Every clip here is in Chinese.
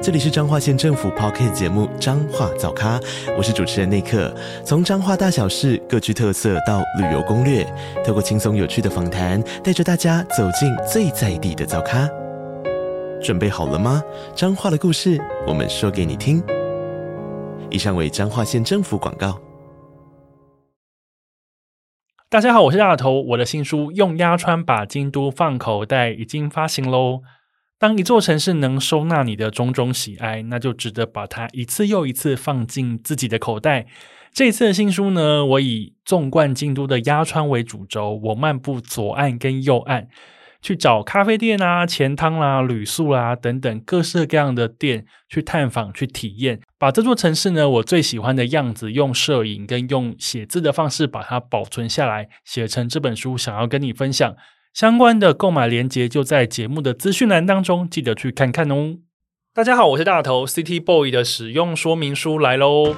这里是彰化县政府 Podcast 节目《彰化早咖》，我是主持人内克。从彰化大小事各具特色到旅游攻略，透过轻松有趣的访谈，带着大家走进最在地的早咖。准备好了吗？彰化的故事，我们说给你听。以上为彰化县政府广告。大家好，我是大头，我的新书《用鸭川把京都放口袋》已经发行喽。当一座城市能收纳你的种种喜爱，那就值得把它一次又一次放进自己的口袋。这次的新书呢，我以纵贯京都的鸭川为主轴，我漫步左岸跟右岸，去找咖啡店啊、钱汤啦、旅宿啦等等各式各样的店去探访、去体验，把这座城市呢我最喜欢的样子，用摄影跟用写字的方式把它保存下来，写成这本书，想要跟你分享。相关的购买链接就在节目的资讯栏当中，记得去看看哦。大家好，我是大头，City Boy 的使用说明书来喽。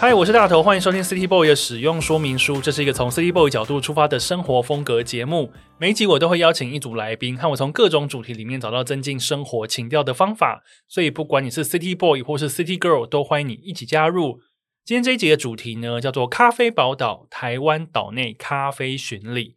嗨，我是大头，欢迎收听 City Boy 的使用说明书。这是一个从 City Boy 角度出发的生活风格节目。每集我都会邀请一组来宾，和我从各种主题里面找到增进生活情调的方法。所以，不管你是 City Boy 或是 City Girl，都欢迎你一起加入。今天这一集的主题呢，叫做“咖啡宝岛——台湾岛内咖啡巡礼”。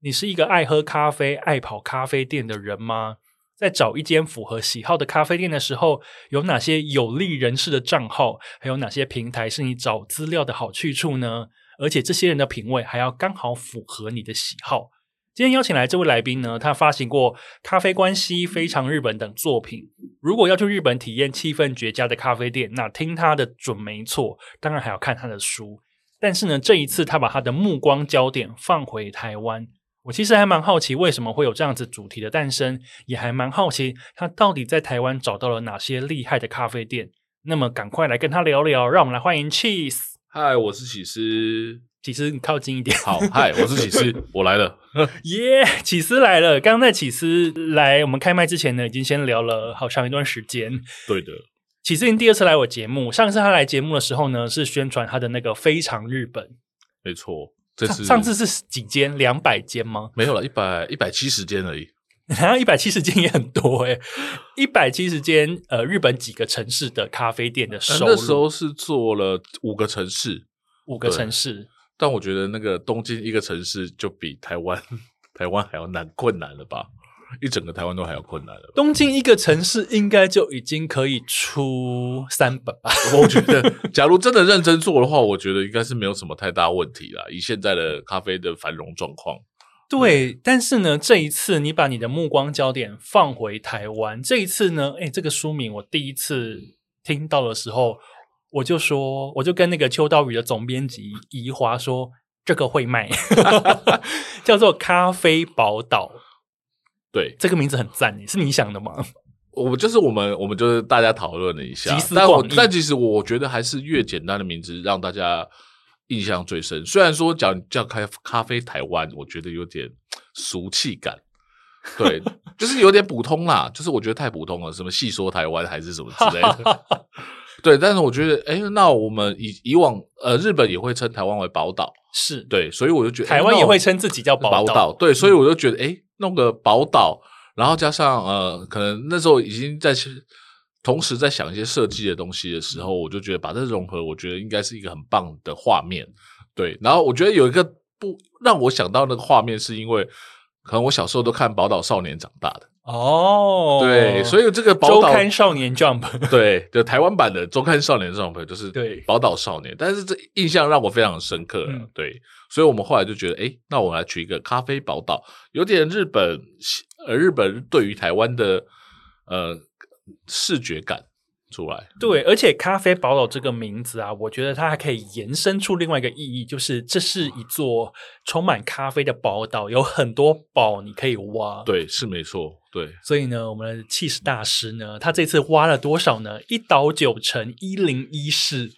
你是一个爱喝咖啡、爱跑咖啡店的人吗？在找一间符合喜好的咖啡店的时候，有哪些有利人士的账号？还有哪些平台是你找资料的好去处呢？而且这些人的品味还要刚好符合你的喜好。今天邀请来这位来宾呢，他发行过《咖啡关系》《非常日本》等作品。如果要去日本体验气氛绝佳的咖啡店，那听他的准没错。当然还要看他的书。但是呢，这一次他把他的目光焦点放回台湾。我其实还蛮好奇，为什么会有这样子主题的诞生，也还蛮好奇他到底在台湾找到了哪些厉害的咖啡店。那么，赶快来跟他聊聊，让我们来欢迎 chase。嗨，我是起司。起司，你靠近一点。好，嗨，我是起司，我来了。耶，起司来了。刚刚在起司来我们开麦之前呢，已经先聊了好长一段时间。对的，起司您第二次来我节目。上次他来节目的时候呢，是宣传他的那个非常日本。没错。这是上次是几间？两百间吗？没有了，一百一百七十间而已。然后一百七十间也很多诶，一百七十间呃，日本几个城市的咖啡店的收入。那时候是做了五个城市，五个城市。但我觉得那个东京一个城市就比台湾 台湾还要难困难了吧？一整个台湾都还有困难了。东京一个城市应该就已经可以出三本吧？我觉得，假如真的认真做的话，我觉得应该是没有什么太大问题啦。以现在的咖啡的繁荣状况，对。但是呢，这一次你把你的目光焦点放回台湾，这一次呢，哎，这个书名我第一次听到的时候，我就说，我就跟那个秋刀鱼的总编辑宜华说，这个会卖，叫做咖啡宝岛。对，这个名字很赞，是你想的吗？我就是我们，我们就是大家讨论了一下，但我但其实我觉得还是越简单的名字让大家印象最深。虽然说讲叫咖咖啡台湾，我觉得有点俗气感，对，就是有点普通啦，就是我觉得太普通了，什么细说台湾还是什么之类的，对。但是我觉得，哎，那我们以以往呃，日本也会称台湾为宝岛，是对，所以我就觉得台湾也会称自己叫宝岛，对，所以我就觉得，哎、嗯。弄个宝岛，然后加上呃，可能那时候已经在同时在想一些设计的东西的时候，我就觉得把这融合，我觉得应该是一个很棒的画面。对，然后我觉得有一个不让我想到那个画面，是因为可能我小时候都看《宝岛少年》长大的哦。对，所以这个宝岛周刊少年 Jump，对，就台湾版的周刊少年 Jump，就是对宝岛少年，但是这印象让我非常深刻。嗯、对。所以我们后来就觉得，诶，那我来取一个咖啡宝岛，有点日本，呃，日本对于台湾的呃视觉感，出来。对，而且咖啡宝岛这个名字啊，我觉得它还可以延伸出另外一个意义，就是这是一座充满咖啡的宝岛，有很多宝你可以挖。对，是没错。对，所以呢，我们的气势大师呢，他这次挖了多少呢？一岛九成一零一室。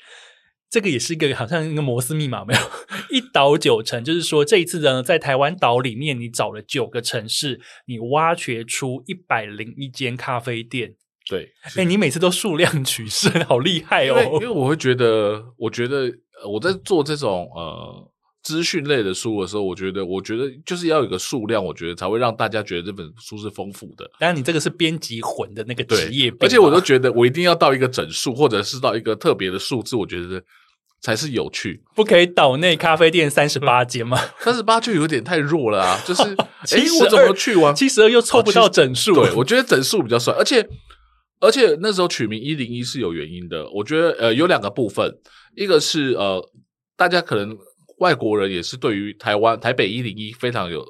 这个也是一个好像一个摩斯密码，没有 一岛九城，就是说这一次呢，在台湾岛里面，你找了九个城市，你挖掘出一百零一间咖啡店。对，哎，你每次都数量取胜，好厉害哦！因为我会觉得，我觉得我在做这种呃资讯类的书的时候，我觉得，我觉得就是要有个数量，我觉得才会让大家觉得这本书是丰富的。当然，你这个是编辑魂的那个职业，而且我都觉得我一定要到一个整数，或者是到一个特别的数字，我觉得。才是有趣，不可以岛内咖啡店三十八间吗？三十八就有点太弱了啊！就是，哎，我怎么去完七十二又凑不到整数？对，我觉得整数比较帅，而且而且那时候取名一零一是有原因的。我觉得呃有两个部分，一个是呃大家可能外国人也是对于台湾台北一零一非常有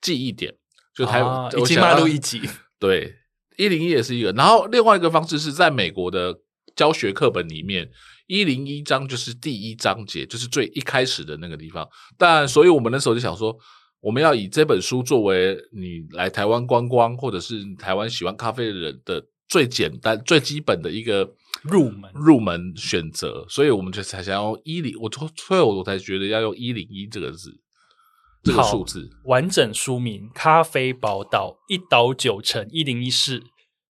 记忆点，就台已经迈入一级。对，一零一也是一个。然后另外一个方式是在美国的教学课本里面。一零一章就是第一章节，就是最一开始的那个地方。但所以我们那时候就想说，我们要以这本书作为你来台湾观光，或者是台湾喜欢咖啡的人的最简单、最基本的一个入门入门选择。所以我们就才想要一零，我最后我才觉得要用一零一这个字，这个数字。完整书名：咖啡宝岛，一岛九城一零一室。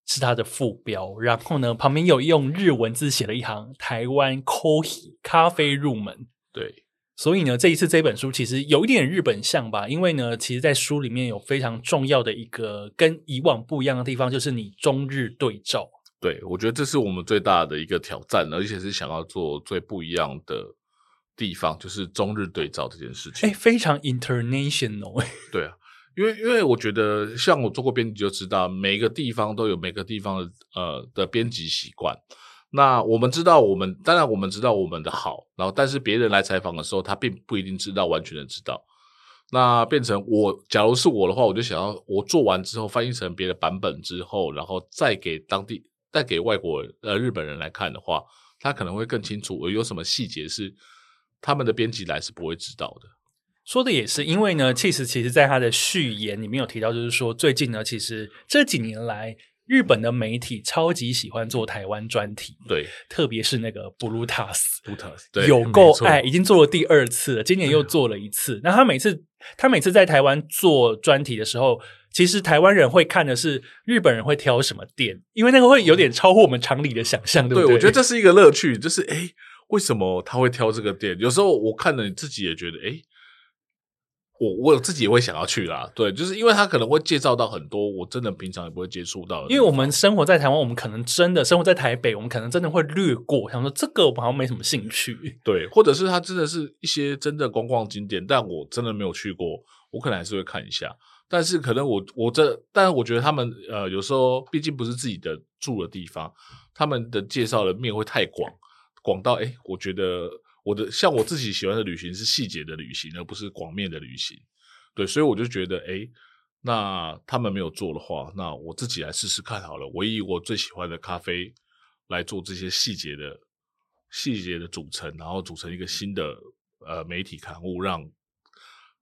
是它的副标，然后呢，旁边有用日文字写了一行“台湾 Coffee 咖啡入门”。对，所以呢，这一次这本书其实有一点日本像吧，因为呢，其实，在书里面有非常重要的一个跟以往不一样的地方，就是你中日对照。对，我觉得这是我们最大的一个挑战，而且是想要做最不一样的地方，就是中日对照这件事情。哎，非常 international。对啊。因为，因为我觉得，像我做过编辑就知道，每个地方都有每个地方的呃的编辑习惯。那我们知道，我们当然我们知道我们的好，然后但是别人来采访的时候，他并不一定知道完全的知道。那变成我，假如是我的话，我就想要我做完之后翻译成别的版本之后，然后再给当地再给外国人呃日本人来看的话，他可能会更清楚我有什么细节是他们的编辑来是不会知道的。说的也是，因为呢，其实其实在他的序言里面有提到，就是说最近呢，其实这几年来，日本的媒体超级喜欢做台湾专题，对，特别是那个 Brutus，Brutus，对，有够爱，已经做了第二次了，今年又做了一次。嗯、那他每次他每次在台湾做专题的时候，其实台湾人会看的是日本人会挑什么店，因为那个会有点超乎我们常理的想象，对不对？对，我觉得这是一个乐趣，就是诶，为什么他会挑这个店？有时候我看了你自己也觉得诶。我我自己也会想要去啦，对，就是因为他可能会介绍到很多我真的平常也不会接触到的。因为我们生活在台湾，我们可能真的生活在台北，我们可能真的会略过，想说这个我好像没什么兴趣。对，或者是他真的是一些真的观光景点，但我真的没有去过，我可能还是会看一下。但是可能我我这，但是我觉得他们呃有时候毕竟不是自己的住的地方，他们的介绍的面会太广，广到诶，我觉得。我的像我自己喜欢的旅行是细节的旅行，而不是广面的旅行。对，所以我就觉得，诶，那他们没有做的话，那我自己来试试看好了。我以我最喜欢的咖啡来做这些细节的细节的组成，然后组成一个新的呃媒体刊物，让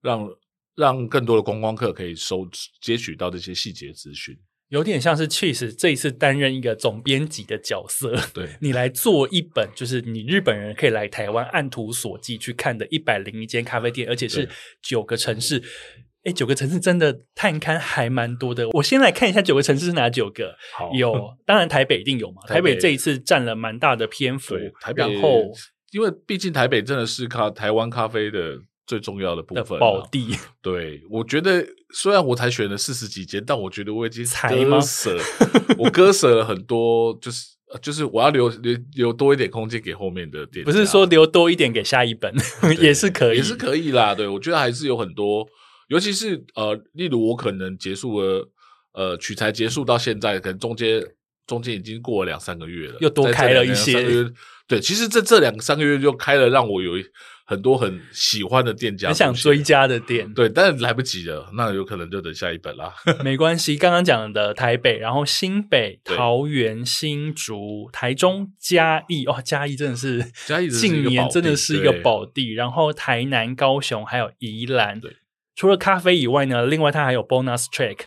让让更多的观光客可以收接取到这些细节资讯。有点像是 Cheese 这一次担任一个总编辑的角色，对，你来做一本，就是你日本人可以来台湾按图索骥去看的一百零一间咖啡店，而且是九个城市。哎，九个城市真的探勘还蛮多的。我先来看一下九个城市是哪九个？好，有，当然台北一定有嘛。台北，这一次占了蛮大的篇幅。台北，然后因为毕竟台北真的是咖台湾咖啡的。最重要的部分，宝地。对，我觉得虽然我才选了四十几间，但我觉得我已经割舍，我割舍了很多，就是就是我要留留留多一点空间给后面的店。不是说留多一点给下一本也是可以，也是可以啦。对，我觉得还是有很多，尤其是呃，例如我可能结束了呃取材结束到现在，可能中间中间已经过了两三个月了，又多开了一些。对，其实这这两三个月就开了，让我有很多很喜欢的店家，很想追加的店。对，但是来不及了，那有可能就等下一本啦。没关系，刚刚讲的台北，然后新北、桃园、新竹、台中、嘉义，哦，嘉义真的是嘉义近年真的是一个宝地。然后台南、高雄还有宜兰。对，除了咖啡以外呢，另外它还有 bonus track，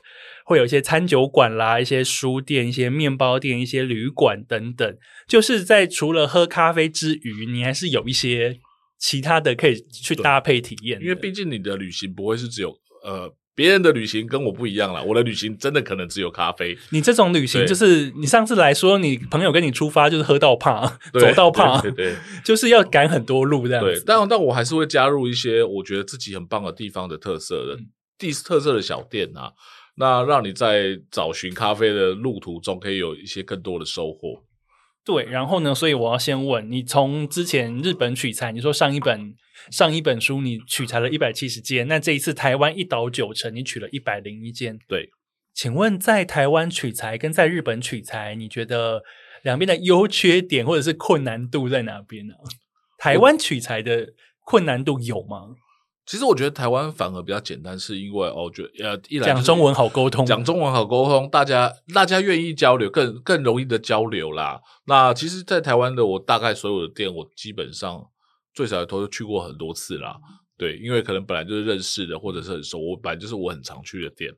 会有一些餐酒馆啦、一些书店、一些面包店、一些旅馆等等。就是在除了喝咖啡之余，你还是有一些其他的可以去搭配体验。因为毕竟你的旅行不会是只有呃别人的旅行跟我不一样啦，我的旅行真的可能只有咖啡。你这种旅行就是你上次来说，你朋友跟你出发就是喝到胖，走到胖，对，对，对，就是要赶很多路这样子。对，但但我还是会加入一些我觉得自己很棒的地方的特色的地特色的小店啊，那让你在找寻咖啡的路途中可以有一些更多的收获。对，然后呢？所以我要先问你，从之前日本取材，你说上一本上一本书你取材了一百七十间，那这一次台湾一岛九成你取了一百零一间。对，请问在台湾取材跟在日本取材，你觉得两边的优缺点或者是困难度在哪边呢？台湾取材的困难度有吗？其实我觉得台湾反而比较简单，是因为哦，觉得呃，一来讲中文好沟通，讲中文好沟通，大家大家愿意交流，更更容易的交流啦。那其实，在台湾的我大概所有的店，我基本上最少都去过很多次啦。对，因为可能本来就是认识的，或者是很熟，我本来就是我很常去的店。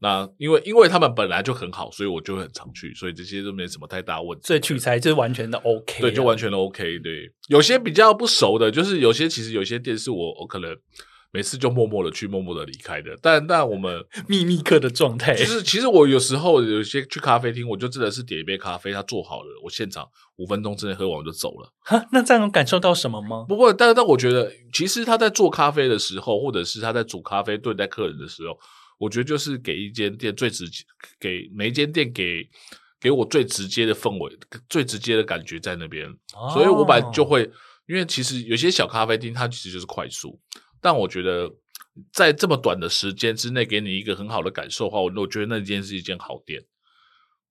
那因为因为他们本来就很好，所以我就很常去，所以这些都没什么太大问题。所以取材就是完全的 OK，对，就完全的 OK。对，有些比较不熟的，就是有些其实有些店是我我可能。每次就默默的去，默默的离开的。但但我们 秘密客的状态，其实其实我有时候有些去咖啡厅，我就真的是点一杯咖啡，他做好了，我现场五分钟之内喝完我就走了。哈，那这样能感受到什么吗？不过，但但我觉得，其实他在做咖啡的时候，或者是他在煮咖啡对待客人的时候，我觉得就是给一间店最直接，给每一间店给给我最直接的氛围，最直接的感觉在那边。哦，所以我本来就会，因为其实有些小咖啡厅，它其实就是快速。但我觉得，在这么短的时间之内给你一个很好的感受的话，我我觉得那间是一间好店。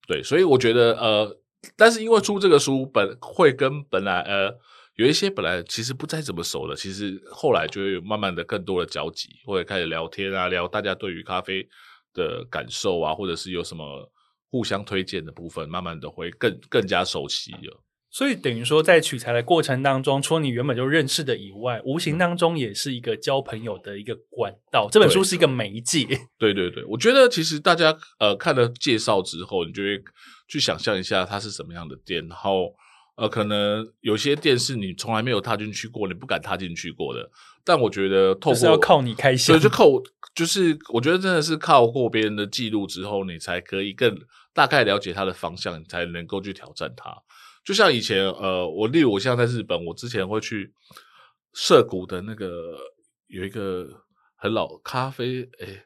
对，所以我觉得呃，但是因为出这个书本会跟本来呃有一些本来其实不再怎么熟的，其实后来就会慢慢的更多的交集，或者开始聊天啊，聊大家对于咖啡的感受啊，或者是有什么互相推荐的部分，慢慢的会更更加熟悉了。所以等于说，在取材的过程当中，除了你原本就认识的以外，无形当中也是一个交朋友的一个管道。这本书是一个媒介。对对对，我觉得其实大家呃看了介绍之后，你就会去想象一下它是什么样的店，然后呃可能有些店是你从来没有踏进去过，你不敢踏进去过的。但我觉得透过是要靠你开箱，所以就靠就是我觉得真的是靠过别人的记录之后，你才可以更大概了解它的方向，你才能够去挑战它。就像以前，呃，我例如我现在在日本，我之前会去涩谷的那个有一个很老咖啡，诶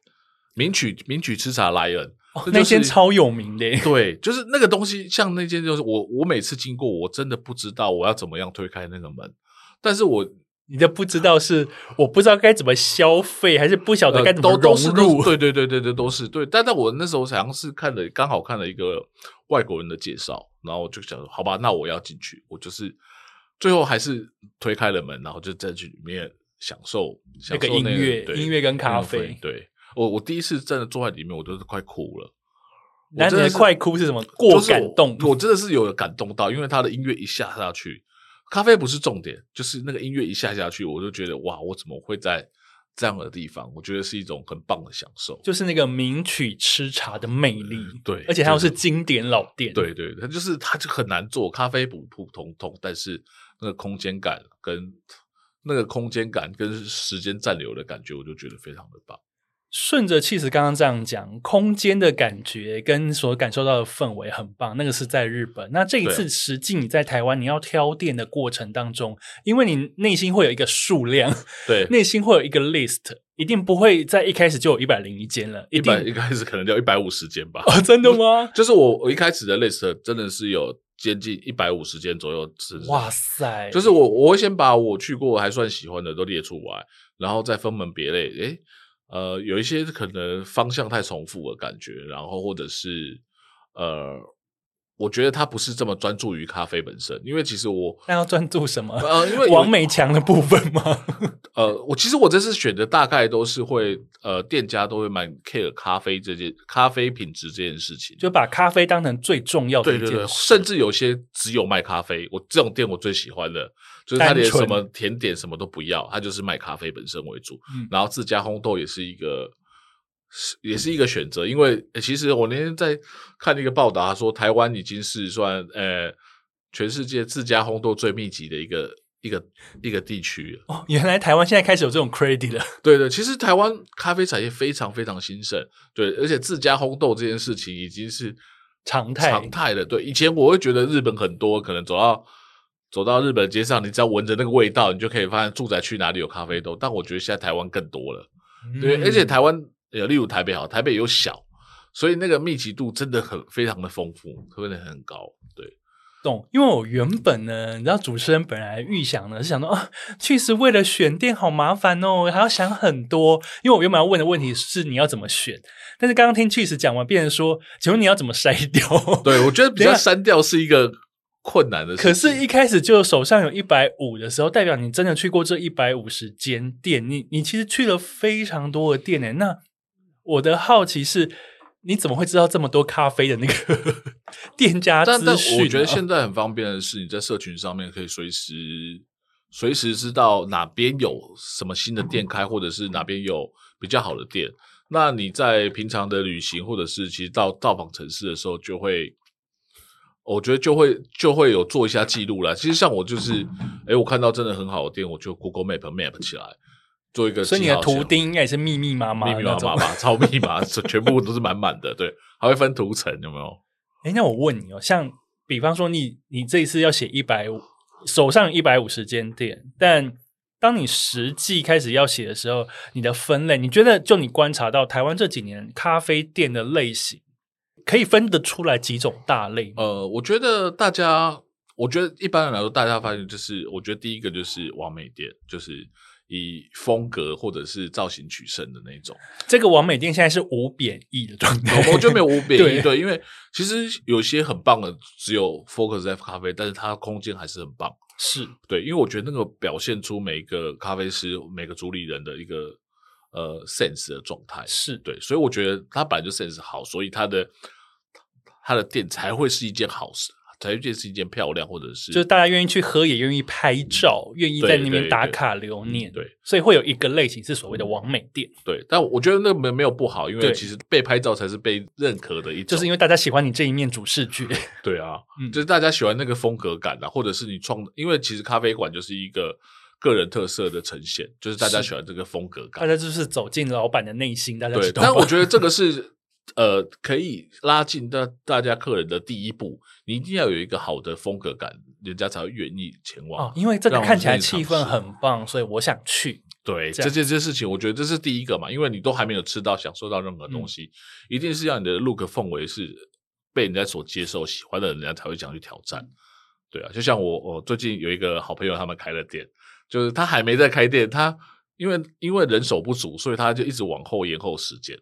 名曲名曲吃茶莱恩，哦就是、那间超有名的，对，就是那个东西，像那间就是我我每次经过，我真的不知道我要怎么样推开那个门，但是我你的不知道是我不知道该怎么消费，还是不晓得该怎么融入？呃、都都是都对对对对对，都是对。但在我那时候好像是看了刚好看了一个外国人的介绍。然后我就想说，好吧，那我要进去。我就是最后还是推开了门，然后就在去里面享受那个、音乐、音乐跟咖啡。对，我我第一次真的坐在里面，我都是快哭了。那你的快哭是什么？过感动？我，我真的是有感动到，因为他的音乐一下下去，咖啡不是重点，就是那个音乐一下下去，我就觉得哇，我怎么会在？这样的地方，我觉得是一种很棒的享受，就是那个名曲吃茶的魅力。对，而且它又是经典老店。对对，它就是它就很难做，咖啡普普通通，但是那个空间感跟那个空间感跟时间暂留的感觉，我就觉得非常的棒。顺着气势刚刚这样讲，空间的感觉跟所感受到的氛围很棒。那个是在日本。那这一次实际你在台湾，你要挑店的过程当中，因为你内心会有一个数量，对，内心会有一个 list，一定不会在一开始就有一百零一间了。一百一开始可能就一百五十间吧？哦，真的吗？就是我我一开始的 list 真的是有接近一百五十间左右。哇塞！就是我我会先把我去过还算喜欢的都列出来，然后再分门别类。诶呃，有一些可能方向太重复的感觉，然后或者是呃，我觉得他不是这么专注于咖啡本身，因为其实我那要专注什么？呃，因为王美强的部分吗？呃，我其实我这次选的大概都是会呃，店家都会蛮 care 咖啡这件咖啡品质这件事情，就把咖啡当成最重要的一件事。对对对，甚至有些只有卖咖啡，我这种店我最喜欢的就是他连什么甜点什么都不要，他就是卖咖啡本身为主，嗯、然后自家烘豆也是一个。是，也是一个选择，因为、欸、其实我那天在看一个报道，他说台湾已经是算呃全世界自家烘豆最密集的一个一个一个地区哦，原来台湾现在开始有这种 credit 了。对的，其实台湾咖啡产业非常非常兴盛，对，而且自家烘豆这件事情已经是常态常态了。对，以前我会觉得日本很多，可能走到走到日本街上，你只要闻着那个味道，你就可以发现住宅区哪里有咖啡豆。但我觉得现在台湾更多了，嗯、对，而且台湾。有，例如台北好，台北有小，所以那个密集度真的很非常的丰富，特别很高。对，懂。因为我原本呢，你知道，主持人本来预想呢是想说啊，确实为了选店好麻烦哦，还要想很多。因为我原本要问的问题是你要怎么选，但是刚刚听 Cheese 讲完，变成说，请问你要怎么筛掉？对，我觉得比较删掉是一个困难的事。可是，一开始就手上有一百五的时候，代表你真的去过这一百五十间店，你你其实去了非常多的店诶，那。我的好奇是，你怎么会知道这么多咖啡的那个 店家资讯？但但我觉得现在很方便的是，你在社群上面可以随时随时知道哪边有什么新的店开，或者是哪边有比较好的店。那你在平常的旅行，或者是其实到到访城市的时候，就会，我觉得就会就会有做一下记录啦。其实像我就是，诶，我看到真的很好的店，我就 Google Map Map 起来。做一个，所以你的图钉应该也是密密麻麻，密密麻麻吧，超密麻，全部都是满满的。对，还会分图层，有没有？哎，那我问你哦，像比方说你你这一次要写一百五，手上一百五十间店，但当你实际开始要写的时候，你的分类，你觉得就你观察到台湾这几年咖啡店的类型，可以分得出来几种大类？呃，我觉得大家，我觉得一般人来说，大家发现就是，我觉得第一个就是完美店，就是。以风格或者是造型取胜的那种，这个王美店现在是无贬义的状态，我觉得没有无贬义，对，对，因为其实有些很棒的，只有 Focus 在咖啡，但是它空间还是很棒，是。对，因为我觉得那个表现出每个咖啡师、每个主理人的一个呃 sense 的状态，是。对，所以我觉得他本来就 sense 好，所以他的他的店才会是一件好事。才觉得是一件漂亮，或者是就是大家愿意去喝，也愿意拍照，愿意在那边打卡留念。对，所以会有一个类型是所谓的完美店。对，但我觉得那没没有不好，因为其实被拍照才是被认可的一种。就是因为大家喜欢你这一面主视觉。对啊，嗯，就是大家喜欢那个风格感啊，或者是你创，因为其实咖啡馆就是一个个人特色的呈现，就是大家喜欢这个风格感。大家就是走进老板的内心，大家知道。但我觉得这个是。呃，可以拉近大大家客人的第一步，你一定要有一个好的风格感，人家才会愿意前往。哦，因为这个看起来气氛很棒，所以我想去。对，这件这事情，我觉得这是第一个嘛，因为你都还没有吃到、享受到任何东西，嗯、一定是要你的 look 氛围是被人家所接受、喜欢的，人家才会想去挑战。对啊，就像我，我最近有一个好朋友，他们开了店，就是他还没在开店，他因为因为人手不足，所以他就一直往后延后时间，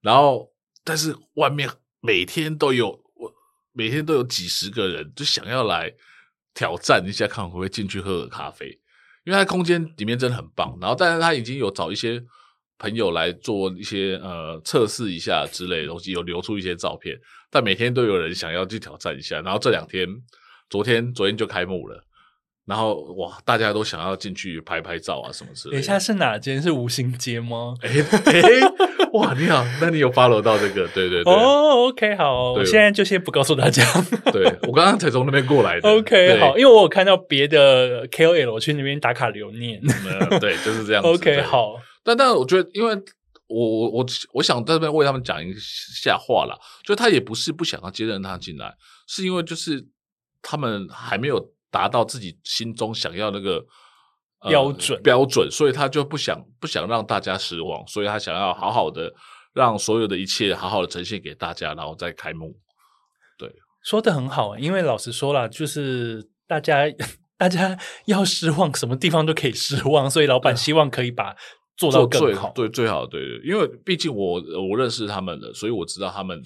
然后。但是外面每天都有我，每天都有几十个人就想要来挑战一下，看会不会进去喝个咖啡，因为它空间里面真的很棒。然后，但是他已经有找一些朋友来做一些呃测试一下之类的东西，有流出一些照片。但每天都有人想要去挑战一下。然后这两天，昨天昨天就开幕了。然后哇，大家都想要进去拍拍照啊什么之类的。等一下是哪间？是五星街吗？哎哎，哇，你好，那你有 follow 到这个？对对对。哦，OK，好，我现在就先不告诉大家。对，我刚刚才从那边过来的。OK，好，因为我有看到别的 KOL 去那边打卡留念。对，就是这样子。OK，好。但但我觉得，因为我我我我想在这边为他们讲一下话啦，就他也不是不想要接任他进来，是因为就是他们还没有。达到自己心中想要那个、呃、标准。标准，所以他就不想不想让大家失望，所以他想要好好的让所有的一切好好的呈现给大家，然后再开幕。对，说的很好，因为老实说了，就是大家 大家要失望，什么地方都可以失望，所以老板希望可以把做到更好，对最好，对，因为毕竟我我认识他们的，所以我知道他们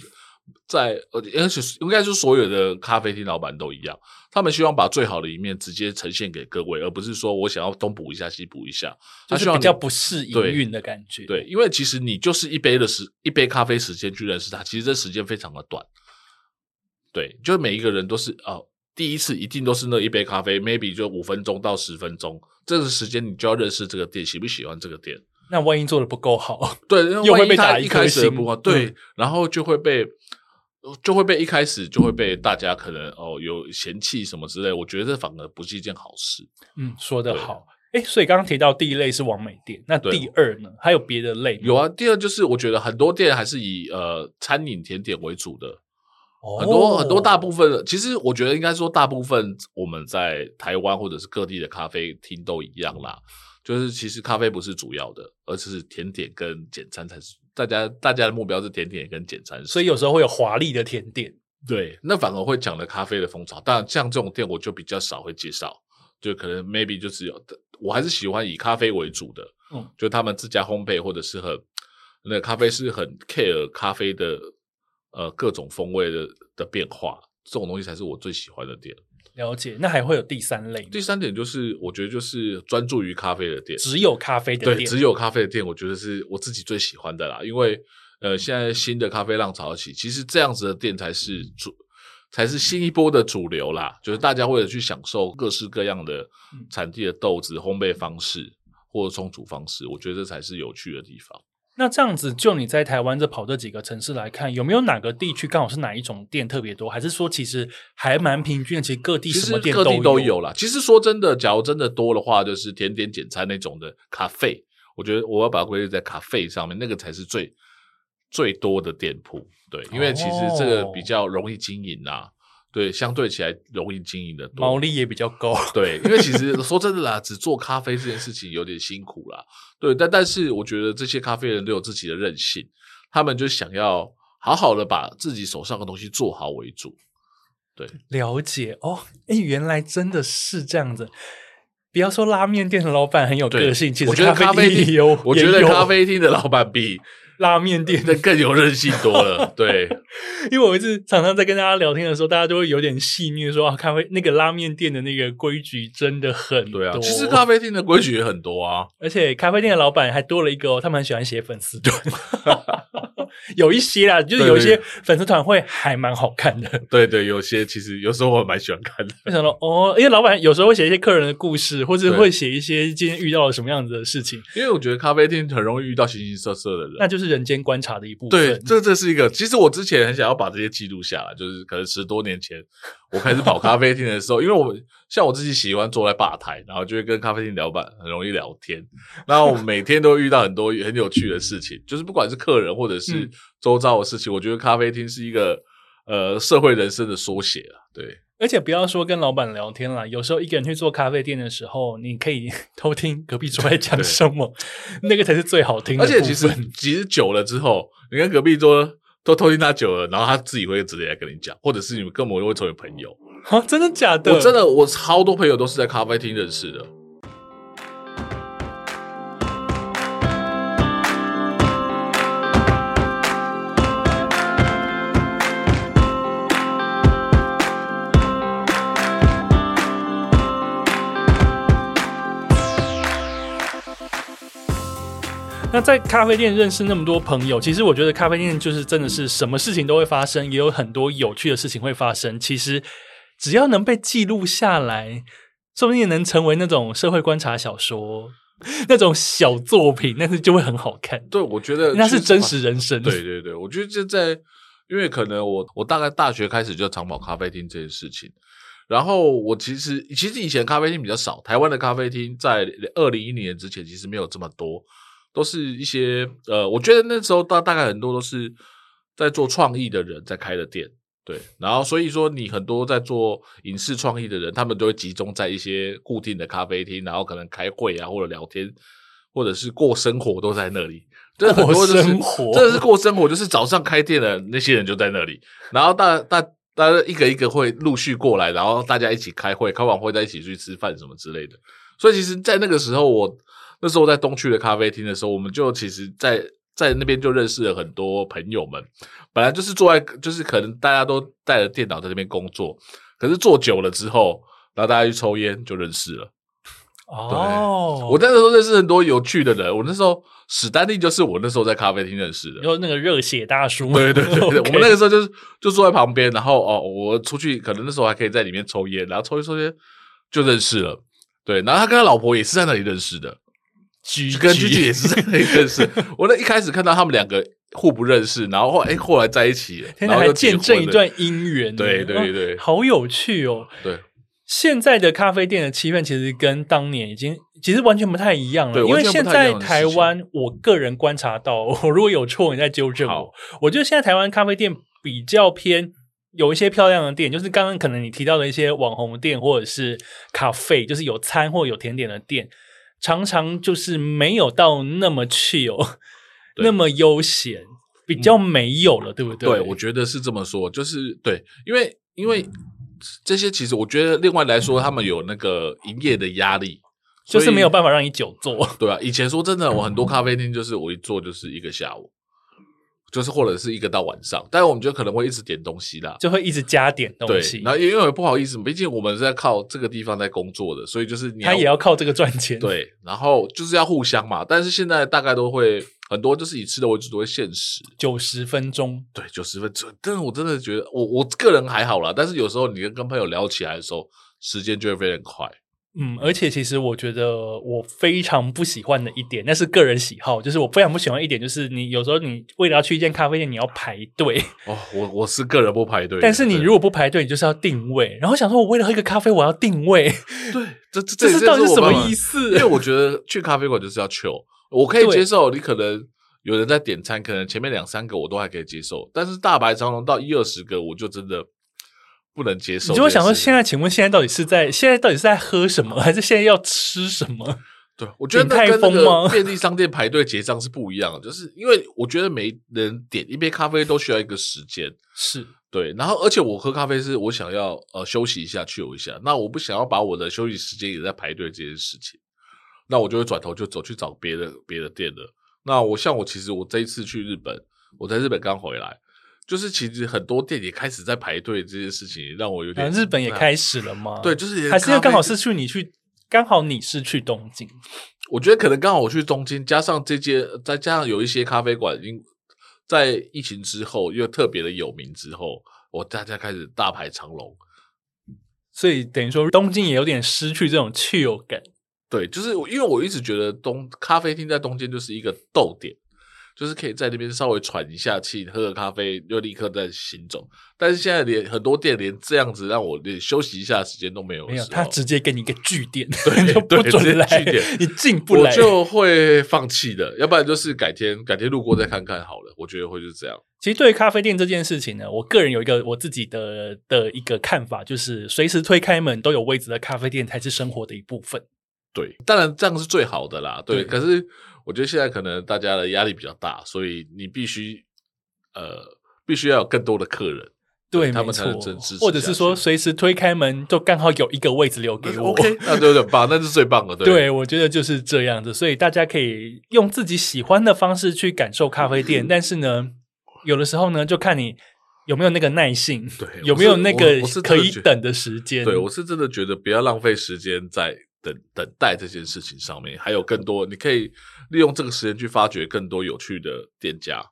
在呃，而且应该是所有的咖啡厅老板都一样，他们希望把最好的一面直接呈现给各位，而不是说我想要东补一下西补一下，他就是比较不适营运的感觉。对，因为其实你就是一杯的时一杯咖啡时间去认识他，其实这时间非常的短。对，就是每一个人都是哦，第一次一定都是那一杯咖啡，maybe 就五分钟到十分钟，这个时间你就要认识这个店，喜不喜欢这个店。那万一做的不够好，对，又会被打一开始不好，对，嗯、然后就会被。就会被一开始就会被大家可能哦有嫌弃什么之类，我觉得这反而不是一件好事。嗯，说得好。哎，所以刚刚提到第一类是网美店，那第二呢？还有别的类？有啊，第二就是我觉得很多店还是以呃餐饮甜点为主的，哦、很多很多大部分其实我觉得应该说大部分我们在台湾或者是各地的咖啡厅都一样啦，就是其实咖啡不是主要的，而是甜点跟简餐才是。大家大家的目标是甜点跟简餐，所以有时候会有华丽的甜点，对，那反而会讲了咖啡的风潮。当然像这种店，我就比较少会介绍，就可能 maybe 就是有的，我还是喜欢以咖啡为主的，嗯，就他们自家烘焙或者是很那个咖啡是很 care 咖啡的呃各种风味的的变化，这种东西才是我最喜欢的店。了解，那还会有第三类。第三点就是，我觉得就是专注于咖啡的店，只有咖啡的店，对，只有咖啡的店，我觉得是我自己最喜欢的啦。因为呃，现在新的咖啡浪潮起，其实这样子的店才是主，才是新一波的主流啦。就是大家为了去享受各式各样的产地的豆子、烘焙方式或者冲煮方式，我觉得这才是有趣的地方。那这样子，就你在台湾这跑这几个城市来看，有没有哪个地区刚好是哪一种店特别多？还是说其实还蛮平均的？其实各地什么店都有，各地都有啦。其实说真的，假如真的多的话，就是甜点简餐那种的咖啡，我觉得我要把它归类在咖啡上面，那个才是最最多的店铺。对，因为其实这个比较容易经营啊。对，相对起来容易经营的多，毛利也比较高。对，因为其实说真的啦，只做咖啡这件事情有点辛苦啦。对，但但是我觉得这些咖啡人都有自己的韧性，他们就想要好好的把自己手上的东西做好为主。对，了解哦。哎，原来真的是这样子。不要说拉面店的老板很有个性，其实我觉得咖啡厅有，我觉得咖啡厅的老板比。拉面店。的更有韧性多了，对，因为我一直常常在跟大家聊天的时候，大家都会有点戏谑说啊，咖啡那个拉面店的那个规矩真的很多。对啊，其实咖啡厅的规矩也很多啊，而且咖啡店的老板还多了一个哦，他们很喜欢写粉丝。团，有一些啦，就是有一些粉丝团会还蛮好看的。对，对对，有些其实有时候我蛮喜欢看的。为什么哦？因为老板有时候会写一些客人的故事，或者会写一些今天遇到了什么样子的事情。因为我觉得咖啡厅很容易遇到形形色色的人，那就是。人间观察的一部分。对，这这是一个。其实我之前很想要把这些记录下来，就是可能十多年前我开始跑咖啡厅的时候，因为我像我自己喜欢坐在吧台，然后就会跟咖啡厅老板很容易聊天，然后我每天都遇到很多很有趣的事情，就是不管是客人或者是周遭的事情，嗯、我觉得咖啡厅是一个呃社会人生的缩写啊，对。而且不要说跟老板聊天了，有时候一个人去做咖啡店的时候，你可以 偷听隔壁桌在讲什么，那个才是最好听的。而且其实其实久了之后，你跟隔壁桌都偷听他久了，然后他自己会直接来跟你讲，或者是你们根本会成为朋友。哈，真的假的？我真的，我超多朋友都是在咖啡厅认识的。那在咖啡店认识那么多朋友，其实我觉得咖啡店就是真的是什么事情都会发生，也有很多有趣的事情会发生。其实只要能被记录下来，说不定也能成为那种社会观察小说那种小作品，但是就会很好看。对，我觉得那是真实人生。对对对，我觉得就在，因为可能我我大概大学开始就常跑咖啡厅这件事情，然后我其实其实以前咖啡厅比较少，台湾的咖啡厅在二零一零年之前其实没有这么多。都是一些呃，我觉得那时候大大概很多都是在做创意的人在开的店，对。然后所以说，你很多在做影视创意的人，他们都会集中在一些固定的咖啡厅，然后可能开会啊，或者聊天，或者是过生活都在那里。这很多就是，生活，这是过生活，就是早上开店的那些人就在那里，然后大大大家一个一个会陆续过来，然后大家一起开会，开完会再一起去吃饭什么之类的。所以其实，在那个时候我。那时候在东区的咖啡厅的时候，我们就其实在，在在那边就认识了很多朋友们。本来就是坐在，就是可能大家都带着电脑在那边工作，可是坐久了之后，然后大家去抽烟就认识了。哦，我那时候认识很多有趣的人。我那时候史丹利就是我那时候在咖啡厅认识的，有那个热血大叔。对对对对，我们那个时候就是就坐在旁边，然后哦，我出去可能那时候还可以在里面抽烟，然后抽一抽烟就认识了。对，然后他跟他老婆也是在那里认识的，G 跟 G 也是在那里认识。我那一开始看到他们两个互不认识，然后后哎后来在一起，然后还见证一段姻缘。对对对，好有趣哦。对。现在的咖啡店的气氛其实跟当年已经其实完全不太一样了，因为现在台湾，我个人观察到，我如果有错，你再纠正我。我觉得现在台湾咖啡店比较偏有一些漂亮的店，就是刚刚可能你提到的一些网红店或者是咖啡，就是有餐或有甜点的店，常常就是没有到那么 chill，那么悠闲，比较没有了，对不对？对，我觉得是这么说，就是对，因为因为。这些其实我觉得，另外来说，他们有那个营业的压力，就是没有办法让你久坐。对啊，以前说真的，我很多咖啡厅就是我一坐就是一个下午，就是或者是一个到晚上，但是我们就可能会一直点东西啦，就会一直加点东西。然后因为不好意思，毕竟我们是在靠这个地方在工作的，所以就是你他也要靠这个赚钱。对，然后就是要互相嘛。但是现在大概都会。很多就是以吃的为主，都会限时九十分钟，对，九十分钟。但是我真的觉得，我我个人还好啦。但是有时候你跟跟朋友聊起来的时候，时间就会非常快。嗯，而且其实我觉得我非常不喜欢的一点，那是个人喜好，就是我非常不喜欢一点，就是你有时候你为了要去一间咖啡店，你要排队。哦，我我是个人不排队，但是你如果不排队，你就是要定位。然后想说，我为了喝一个咖啡，我要定位。对，这这这是到底是什么意思？因为我觉得去咖啡馆就是要 chill。我可以接受，你可能有人在点餐，可能前面两三个我都还可以接受，但是大白长龙到一二十个，我就真的不能接受。你就会想说，现在请问现在到底是在现在到底是在喝什么，还是现在要吃什么？对，我觉得那跟那个 便利商店排队结账是不一样的，就是因为我觉得每人点一杯咖啡都需要一个时间，是对，然后而且我喝咖啡是我想要呃休息一下，去游一下，那我不想要把我的休息时间也在排队这件事情。那我就会转头就走去找别的别的店了。那我像我其实我这一次去日本，我在日本刚回来，就是其实很多店也开始在排队这件事情，让我有点、啊。日本也开始了吗？对，就是还是因为刚好是去你去，刚好你是去东京。我觉得可能刚好我去东京，加上这些，再加上有一些咖啡馆，因在疫情之后又特别的有名之后，我大家开始大排长龙，所以等于说东京也有点失去这种 chill 感。对，就是因为我一直觉得东咖啡厅在东京就是一个逗点，就是可以在那边稍微喘一下气，喝个咖啡，又立刻再行走。但是现在连很多店连这样子让我连休息一下时间都没有，没有，他直接给你一个据点，对，就不准来，据点，你进不来，我就会放弃的。要不然就是改天改天路过再看看好了。我觉得会是这样。其实对于咖啡店这件事情呢，我个人有一个我自己的的一个看法，就是随时推开门都有位置的咖啡店才是生活的一部分。对，当然这样是最好的啦。对，对，可是我觉得现在可能大家的压力比较大，所以你必须呃，必须要有更多的客人，对，他们才能真实。或者是说，随时推开门就刚好有一个位置留给我。OK，那对对棒，那是最棒的。对，对，我觉得就是这样子。所以大家可以用自己喜欢的方式去感受咖啡店，但是呢，有的时候呢，就看你有没有那个耐性，对，有没有那个可以等的时间。对，我是真的觉得不要浪费时间在。等等待这件事情上面，还有更多，你可以利用这个时间去发掘更多有趣的店家，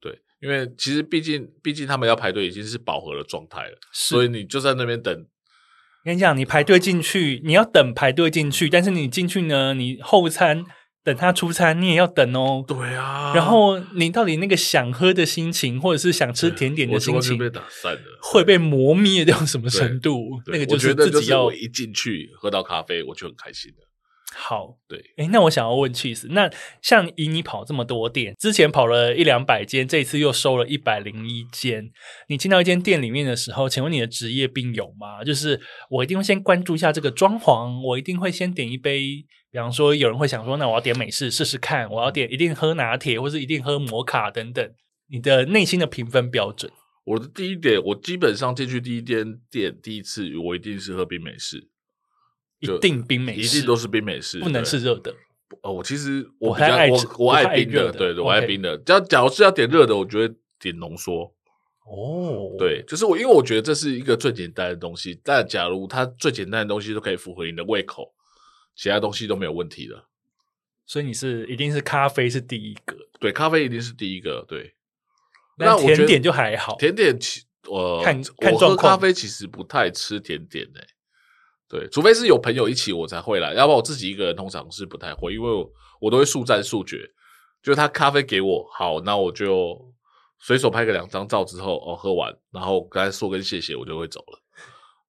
对，因为其实毕竟毕竟他们要排队已经是饱和的状态了，所以你就在那边等。跟你讲，你排队进去，你要等排队进去，但是你进去呢，你后餐。等他出餐，你也要等哦。对啊，然后你到底那个想喝的心情，或者是想吃甜点的心情，被打散了，会被磨灭掉什么程度？那个就是自己要。我一进去喝到咖啡，我就很开心了。好，对，诶，那我想要问 Cheese，那像以你跑这么多店，之前跑了一两百间，这一次又收了一百零一间，你进到一间店里面的时候，请问你的职业病有吗？就是我一定会先关注一下这个装潢，我一定会先点一杯。比方说，有人会想说，那我要点美式试试看，我要点一定喝拿铁，或是一定喝摩卡等等。你的内心的评分标准？我的第一点，我基本上进去第一间店，第一次我一定是喝冰美式，一定冰美式，一定都是冰美式，不能是热的，哦，我其实我比较我我，我爱冰的，的对对，我爱冰的。假、okay. 假如是要点热的，我觉得点浓缩。哦，对，就是我，因为我觉得这是一个最简单的东西。但假如它最简单的东西都可以符合你的胃口，其他东西都没有问题的。所以你是一定是咖啡是第一个，对，咖啡一定是第一个，对。那甜点就还好，甜点其我看看我喝咖啡其实不太吃甜点诶、欸，对，除非是有朋友一起我才会来，要不然我自己一个人通常是不太会，因为我，我都会速战速决，就是他咖啡给我好，那我就随手拍个两张照之后哦，喝完，然后跟他说个谢谢，我就会走了。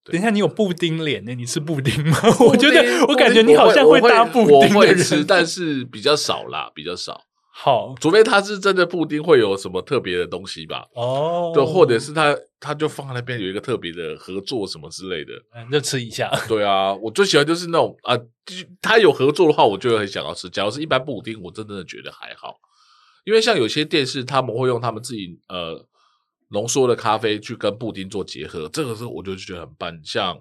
等一下，你有布丁脸呢？你吃布丁吗？我觉得我感觉你好像会搭布丁，我会，我会吃，但是比较少啦，比较少。好，除非他是真的布丁会有什么特别的东西吧？哦，对，或者是他他就放在那边有一个特别的合作什么之类的，嗯，就吃一下。对啊，我最喜欢就是那种啊，他有合作的话，我就会很想要吃。假如是一般布丁，我真的觉得还好，因为像有些店是他们会用他们自己呃浓缩的咖啡去跟布丁做结合，这个时候我就觉得很棒。像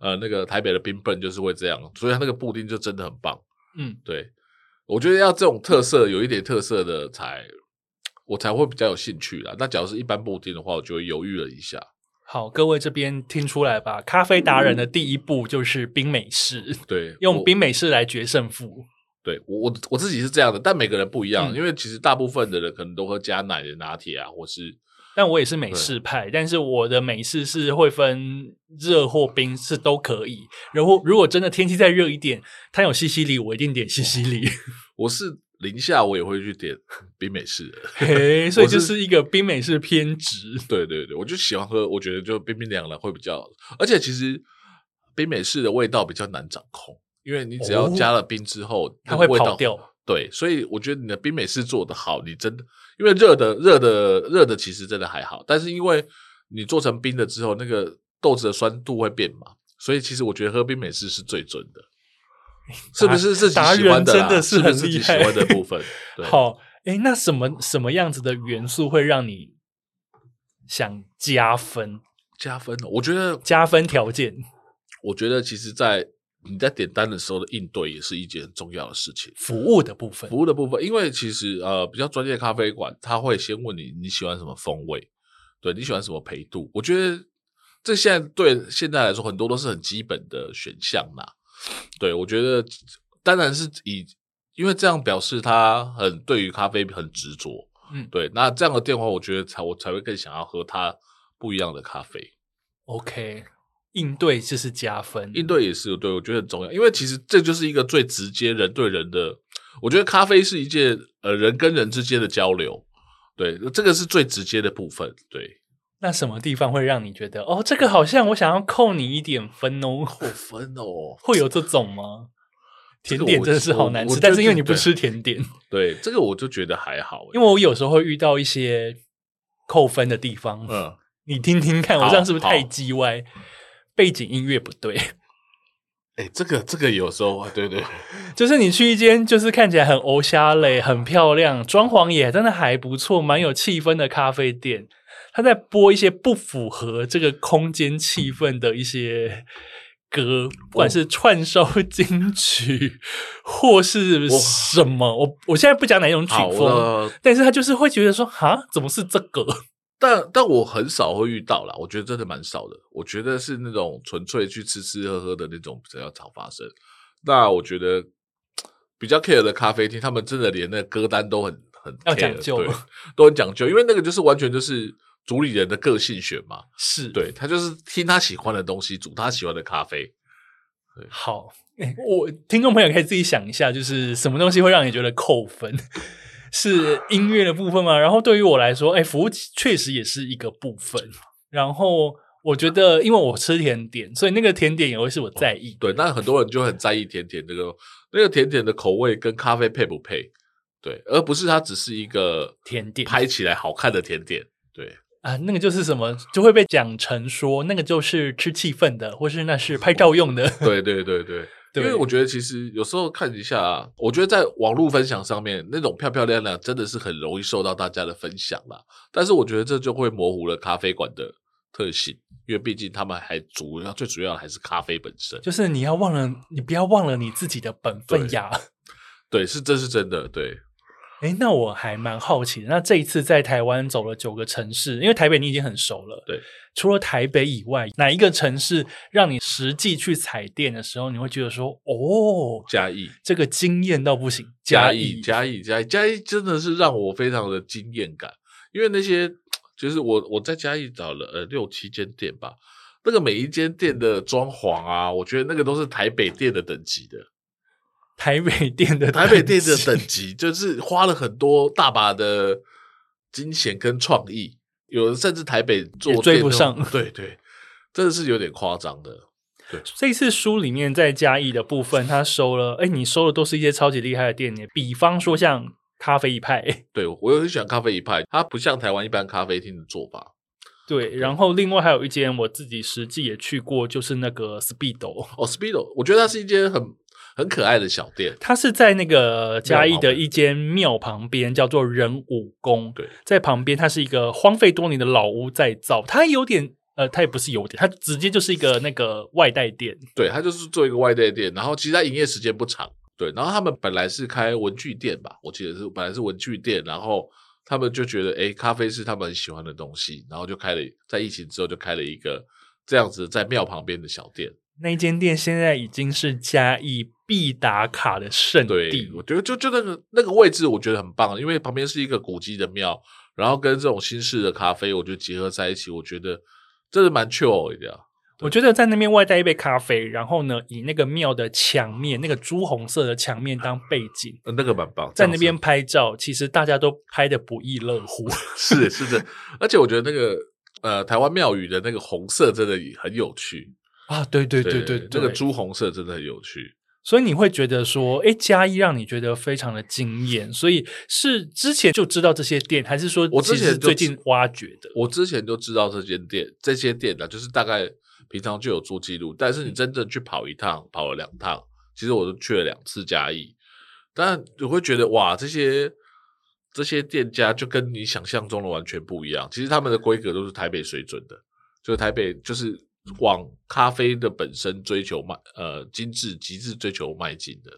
呃那个台北的冰笨就是会这样，所以它那个布丁就真的很棒。嗯，对。我觉得要这种特色，有一点特色的才，我才会比较有兴趣啦。那假如是一般布丁的话，我就会犹豫了一下。好，各位这边听出来吧？咖啡达人的第一步就是冰美式，对，用冰美式来决胜负。对，我我我自己是这样的，但每个人不一样，嗯，因为其实大部分的人可能都喝加奶的拿铁啊，或是。但我也是美式派，但是我的美式是会分热或冰，是都可以。然后如果真的天气再热一点，它有西西里，我一定点西西里。我是零下，我也会去点冰美式的。嘿，所以就是一个冰美式偏执。对对对，我就喜欢喝，我觉得就冰冰凉凉会比较。而且其实冰美式的味道比较难掌控，因为你只要加了冰之后，哦、它会跑掉。对，所以我觉得你的冰美式做的好，你真的因为热的热的热的其实真的还好，但是因为你做成冰的之后，那个豆子的酸度会变嘛，所以其实我觉得喝冰美式是最准的，是不是自己喜欢的？真的是很厉害，是是自己喜欢的部分。对。好，哎，那什么什么样子的元素会让你想加分？加分？我觉得加分条件，我觉得其实，在。你在点单的时候的应对也是一件很重要的事情。服务的部分，服务的部分，因为其实呃比较专业的咖啡馆，他会先问你你喜欢什么风味，对，你喜欢什么陪度。我觉得这现在对现在来说很多都是很基本的选项啦。对，我觉得当然是以，因为这样表示他很对于咖啡很执着。嗯，对，那这样的电话，我觉得才我才会更想要喝他不一样的咖啡。OK。应对就是加分，应对也是对，我觉得很重要，因为其实这就是一个最直接人对人的。我觉得咖啡是一件呃人跟人之间的交流，对，这个是最直接的部分。对，那什么地方会让你觉得哦，这个好像我想要扣你一点分哦，扣分哦，会有这种吗？甜点真的是好难吃，但是因为你不吃甜点，对，这个我就觉得还好，因为我有时候会遇到一些扣分的地方，嗯，你听听看，我这样是不是太叽歪？背景音乐不对，哎、欸，这个这个有时候，对对，就是你去一间就是看起来很欧虾类、很漂亮、装潢也真的还不错、蛮有气氛的咖啡店，他在播一些不符合这个空间气氛的一些歌，不管是串烧金曲或是什么，我我现在不讲哪一种曲风，但是他就是会觉得说，哈，怎么是这个？但但我很少会遇到啦，我觉得真的蛮少的。我觉得是那种纯粹去吃吃喝喝的那种比较常发生。那我觉得比较 care 的咖啡厅，他们真的连那歌单都很很 care, 要讲究，对，都很讲究，因为那个就是完全就是主理人的个性选嘛。是，对，他就是听他喜欢的东西，煮他喜欢的咖啡。对，好，欸，我听众朋友可以自己想一下，就是什么东西会让你觉得扣分？是音乐的部分吗？然后对于我来说，哎，服务确实也是一个部分。然后我觉得，因为我吃甜点，所以那个甜点也会是我在意。对，那很多人就很在意甜点这个那个甜点的口味跟咖啡配不配？对，而不是它只是一个甜点，拍起来好看的甜点。对啊，那个就是什么，就会被讲成说那个就是吃气氛的，或是那是拍照用的。对对对对。因为我觉得其实有时候看一下啊，我觉得在网络分享上面那种漂漂亮亮，真的是很容易受到大家的分享啦。但是我觉得这就会模糊了咖啡馆的特性，因为毕竟他们还主要最主要的还是咖啡本身。就是你要忘了，你不要忘了你自己的本分呀。对，是这是真的。对，哎，那我还蛮好奇的。那这一次在台湾走了九个城市，因为台北你已经很熟了。对，除了台北以外，哪一个城市让你实际去踩店的时候，你会觉得说，哦，嘉义这个惊艳到不行。嘉义，嘉义，嘉义，嘉义真的是让我非常的惊艳感，因为那些就是我我在嘉义找了呃六七间店吧。那个每一间店的装潢啊，我觉得那个都是台北店的等级的。台北店的 台北店的等级，就是花了很多大把的金钱跟创意，有的甚至台北做追不上。对对，真的是有点夸张的。对，这一次书里面在嘉义的部分，他收了，哎，你收的都是一些超级厉害的店，比方说像咖啡一派。对，我很喜欢咖啡一派，它不像台湾一般咖啡厅的做法。对，然后另外还有一间我自己实际也去过，就是那个 Speedo 哦，Speedo，我觉得它是一间很很可爱的小店。它是在那个嘉义的一间庙旁边，叫做仁武宫。对，在旁边，它是一个荒废多年的老屋再造。它有点呃，它也不是有点，它直接就是一个那个外带店。对，它就是做一个外带店，然后其实它营业时间不长。对，然后他们本来是开文具店吧，我记得是本来是文具店，然后。他们就觉得，哎，咖啡是他们很喜欢的东西，然后就开了，在疫情之后就开了一个这样子在庙旁边的小店。那间店现在已经是嘉义必打卡的圣地。对，我觉得就就那个那个位置，我觉得很棒，因为旁边是一个古迹的庙，然后跟这种新式的咖啡，我觉得结合在一起，我觉得真的蛮 chill 的。我觉得在那边外带一杯咖啡，然后呢，以那个庙的墙面，那个朱红色的墙面当背景，那个蛮棒。在那边拍照，其实大家都拍的不亦乐乎。是是的，而且我觉得那个呃，台湾庙宇的那个红色真的很有趣啊！对对对对，对，对，这个朱红色真的很有趣。所以你会觉得说，哎，嘉义让你觉得非常的惊艳。所以是之前就知道这些店，还是说我之前最近挖掘的？我之前就知道这间店，这些店呢，就是大概。平常就有做记录，但是你真正去跑一趟，跑了两趟，其实我都去了两次嘉义。但你会觉得哇，这些这些店家就跟你想象中的完全不一样。其实他们的规格都是台北水准的，就是台北就是往咖啡的本身追求迈呃精致极致追求迈进的。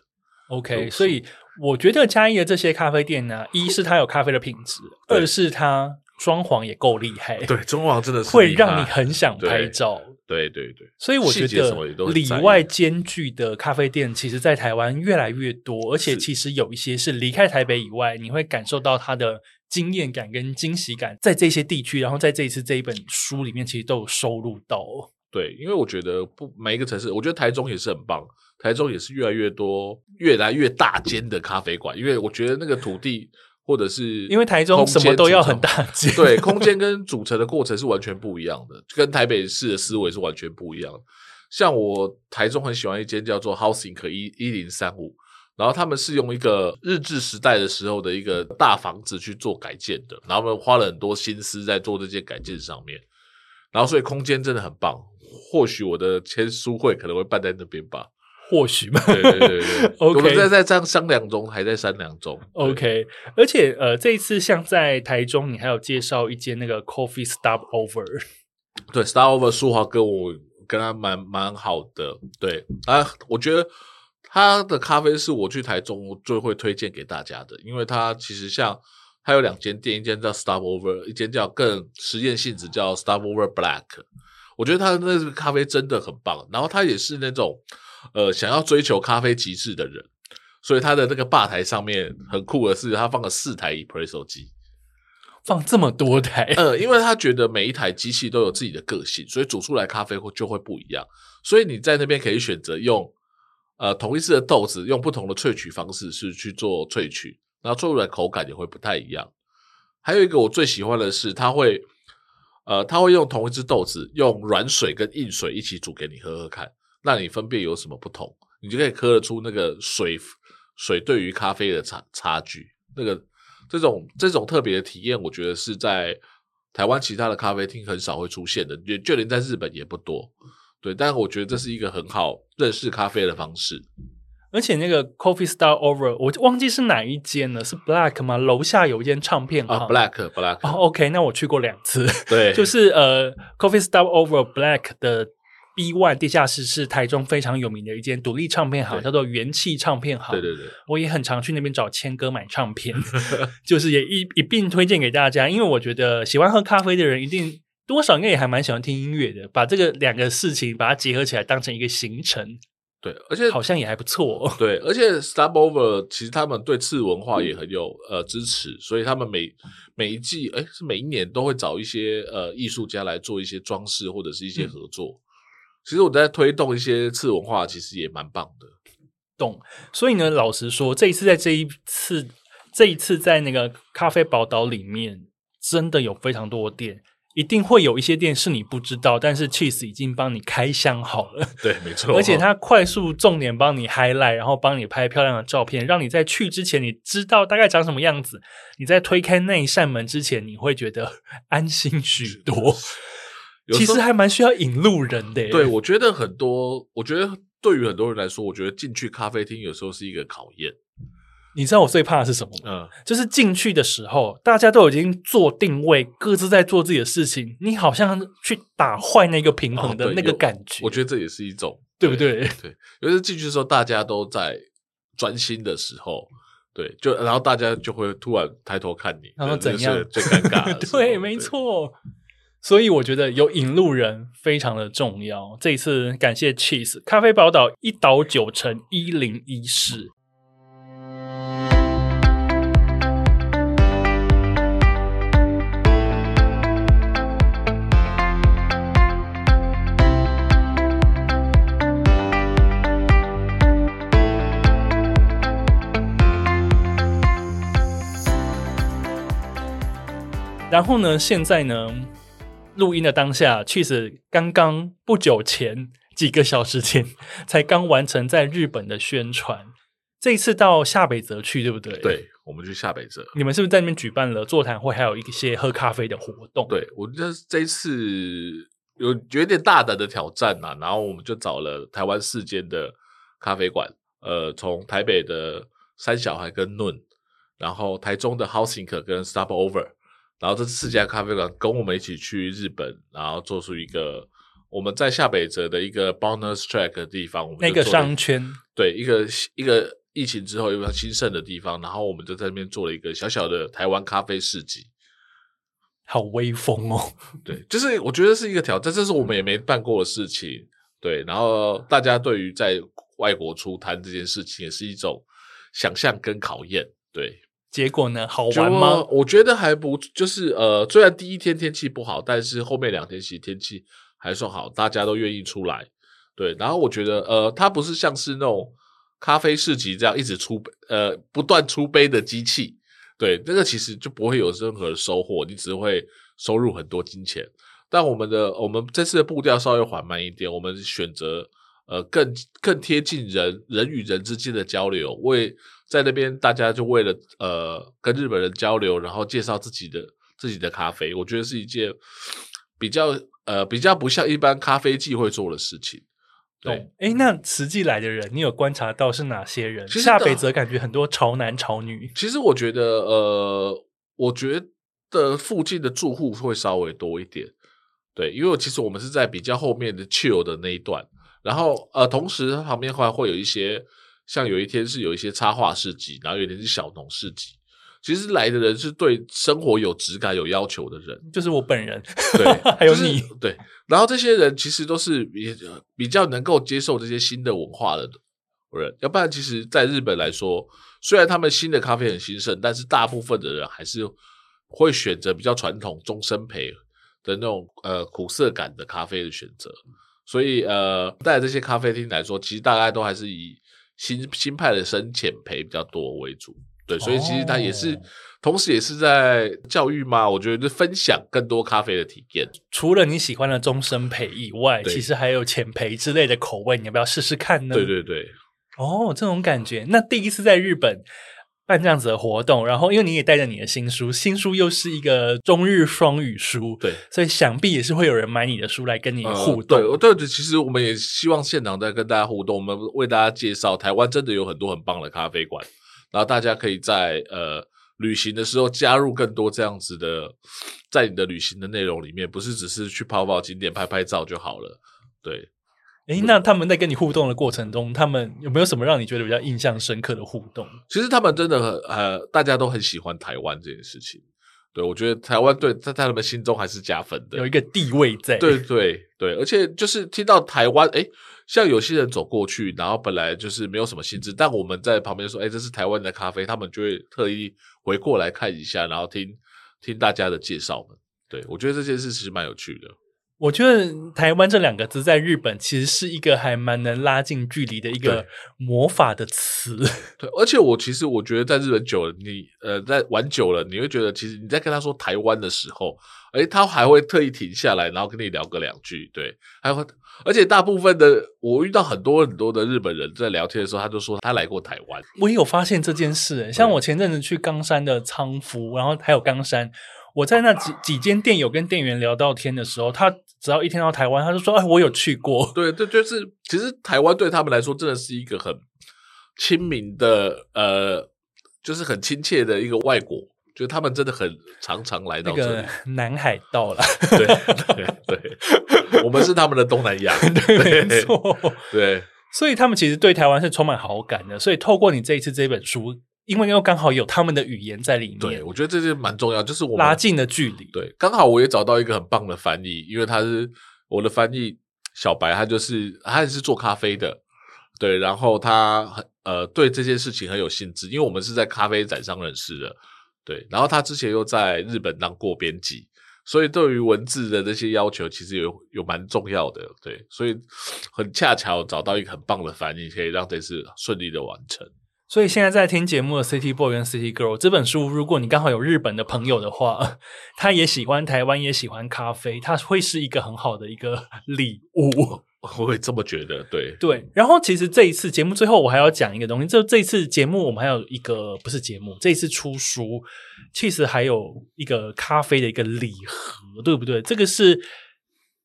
OK，所以我觉得嘉义的这些咖啡店呢，一是它有咖啡的品质，二是它装潢也够厉害。对，装潢真的是会让你很想拍照。对对对，所以我觉得里外兼具的咖啡店，其实，在台湾越来越多，而且其实有一些是离开台北以外，你会感受到它的惊艳感跟惊喜感，在这些地区，然后在这一次这一本书里面，其实都有收录到。对，因为我觉得不每一个城市，我觉得台中也是很棒，台中也是越来越多、越来越大间的咖啡馆，因为我觉得那个土地。或者是因为台中什么都要很大间，对，空间跟组成的过程是完全不一样的，跟台北市的思维是完全不一样的。像我台中很喜欢一间叫做 Housing 一一零三五，然后他们是用一个日治时代的时候的一个大房子去做改建的，然后他们花了很多心思在做这件改建上面，然后所以空间真的很棒。或许我的签书会可能会办在那边吧。或许嘛，对对对对，OK，我们在在这样商量中，还在商量中，OK。而且呃，这一次像在台中，你还有介绍一间那个 Coffee Stop Over，对，Stop Over 舒华跟我跟他蛮蛮好的，对。啊，我觉得他的咖啡是我去台中最会推荐给大家的，因为他其实像他有两间店，一间叫 Stop Over，一间叫更实验性质叫 Stop Over Black，我觉得他的那个咖啡真的很棒，然后他也是那种。呃，想要追求咖啡极致的人，所以他的那个吧台上面很酷的是，他放了四台 espresso 机，放这么多台。呃，因为他觉得每一台机器都有自己的个性，所以煮出来咖啡会就会不一样。所以你在那边可以选择用呃同一次的豆子，用不同的萃取方式是去做萃取，然后做出来口感也会不太一样。还有一个我最喜欢的是，他会呃他会用同一只豆子，用软水跟硬水一起煮给你喝喝看。让你分辨有什么不同，你就可以喝得出那个水水对于咖啡的差差距。那个这种这种特别的体验，我觉得是在台湾其他的咖啡厅很少会出现的，就就连在日本也不多。对，但是我觉得这是一个很好认识咖啡的方式。而且那个 Coffee Start Over，我忘记是哪一间了，是 Black 吗？楼下有一间唱片行。啊，Black Black。哦，OK，那我去过两次。对，就是呃，Coffee Start Over Black 的。B One 地下室是台中非常有名的一间独立唱片行，叫做元气唱片行。对对对，我也很常去那边找谦哥买唱片，就是也一一并推荐给大家，因为我觉得喜欢喝咖啡的人一定多少应该也还蛮喜欢听音乐的，把这个两个事情把它结合起来当成一个行程。对，而且好像也还不错。对，而且 Stopover 其实他们对次文化也很有呃支持，所以他们每每一季哎是每一年都会找一些呃艺术家来做一些装饰或者是一些合作。嗯、其实我在推动一些次文化，其实也蛮棒的。懂。所以呢，老实说，这一次在这一次这一次在那个咖啡宝岛里面，真的有非常多的店。一定会有一些店是你不知道，但是 Cheese 已经帮你开箱好了。对，没错。而且他快速重点帮你 highlight，然后帮你拍漂亮的照片，让你在去之前你知道大概长什么样子。你在推开那一扇门之前，你会觉得安心许多。其实还蛮需要引路人的。对，我觉得很多，我觉得对于很多人来说，我觉得进去咖啡厅有时候是一个考验。你知道我最怕的是什么吗？嗯，就是进去的时候，大家都已经做定位，各自在做自己的事情，你好像去打坏那个平衡的那个感觉。哦，我觉得这也是一种，对不对？对，尤其是进去的时候，大家都在专心的时候，对，就然后大家就会突然抬头看你，然后怎样？最尴尬的。对，没错。所以我觉得有引路人非常的重要。这一次感谢 Cheese 咖啡宝岛一岛九城一零一室。然后呢，现在呢，录音的当下，确实刚刚不久前几个小时前才刚完成在日本的宣传。这一次到下北泽去，对不对？对，我们去下北泽。你们是不是在那边举办了座谈会，还有一些喝咖啡的活动？对，我觉得这一次有有点大胆的挑战呐、啊。然后我们就找了台湾四间的咖啡馆，呃，从台北的三小孩跟 Noon，然后台中的 Housing 跟 Stopover。然后这四家咖啡馆跟我们一起去日本，然后做出一个我们在下北泽的一个 bonus track 的地方，我们那个商圈，对，一个一个疫情之后一个兴盛的地方，然后我们就在那边做了一个小小的台湾咖啡市集，好威风哦！对，就是我觉得是一个挑战，这是我们也没办过的事情，对。然后大家对于在外国出摊这件事情也是一种想象跟考验，对。结果呢？好玩吗？我觉得还不就是呃，虽然第一天天气不好，但是后面两天其实天气还算好，大家都愿意出来。对，然后我觉得呃，它不是像是那种咖啡市集这样一直出呃不断出杯的机器。对，那个其实就不会有任何的收获，你只会收入很多金钱。但我们的我们这次的步调稍微缓慢一点，我们选择呃更更贴近人人与人之间的交流，为。在那边，大家就为了呃跟日本人交流，然后介绍自己的自己的咖啡，我觉得是一件比较呃比较不像一般咖啡季会做的事情。对，哎，那实际来的人，你有观察到是哪些人？下北泽感觉很多潮男潮女。其实我觉得，呃，我觉得附近的住户会稍微多一点。对，因为其实我们是在比较后面的 chill 的那一段，然后呃，同时旁边还会有一些。像有一天是有一些插画市集，然后有一天是小农市集。其实来的人是对生活有质感、有要求的人，就是我本人，对，还有你，就是，对。然后这些人其实都是比比较能够接受这些新的文化的人。要不然，其实在日本来说，虽然他们新的咖啡很兴盛，但是大部分的人还是会选择比较传统终身陪的那种呃苦涩感的咖啡的选择。所以呃，在这些咖啡厅来说，其实大概都还是以。新新派的深浅培比较多为主，对，所以其实它也是，哦、同时也是在教育嘛。我觉得分享更多咖啡的体验。除了你喜欢的中深焙以外，其实还有浅培之类的口味，你要不要试试看呢？对对对，哦，这种感觉。那第一次在日本。办这样子的活动，然后因为你也带着你的新书，新书又是一个中日双语书，对，所以想必也是会有人买你的书来跟你互动。呃、对，对，其实我们也希望现场在跟大家互动，我们为大家介绍台湾真的有很多很棒的咖啡馆，然后大家可以在呃旅行的时候加入更多这样子的，在你的旅行的内容里面，不是只是去跑跑景点、拍拍照就好了。对，哎，那他们在跟你互动的过程中，他们有没有什么让你觉得比较印象深刻的互动？其实他们真的很呃，大家都很喜欢台湾这件事情。对，我觉得台湾对在在他们心中还是加分的，有一个地位在。对对对，而且就是听到台湾，哎，像有些人走过去，然后本来就是没有什么兴致，但我们在旁边说，哎，这是台湾的咖啡，他们就会特意回过来看一下，然后听听大家的介绍。对，我觉得这件事其实蛮有趣的。我觉得台湾这两个字在日本其实是一个还蛮能拉近距离的一个魔法的词。对，而且我其实我觉得在日本久了，你呃在玩久了，你会觉得其实你在跟他说台湾的时候，诶，他还会特意停下来，然后跟你聊个两句。对，还会，而且大部分的我遇到很多很多的日本人在聊天的时候，他就说他来过台湾。我也有发现这件事，像我前阵子去冈山的仓敷，然后还有冈山。我在那几几间店有跟店员聊到天的时候，他只要一听到台湾，他就说：“哎，我有去过。”对，这就是其实台湾对他们来说真的是一个很亲民的，呃，就是很亲切的一个外国，就他们真的很常常来到这里。那个南海道了，对对对，我们是他们的东南亚，对，没错，对，所以他们其实对台湾是充满好感的。所以透过你这一次这本书。因为又刚好有他们的语言在里面，对，我觉得这是蛮重要，就是我拉近了距离。对，刚好我也找到一个很棒的翻译，因为他是我的翻译小白，他就是他也是做咖啡的，对，然后他很呃对这件事情很有兴致，因为我们是在咖啡展上认识的，对，然后他之前又在日本当过编辑，所以对于文字的这些要求其实有有蛮重要的，对，所以很恰巧找到一个很棒的翻译，可以让这次顺利的完成。所以现在在听节目的 City Boy 跟 City Girl 这本书，如果你刚好有日本的朋友的话，他也喜欢台湾，也喜欢咖啡，他会是一个很好的一个礼物。我会这么觉得，对对。然后其实这一次节目最后，我还要讲一个东西，就这一次节目我们还有一个不是节目，这一次出书其实还有一个咖啡的一个礼盒，对不对？这个是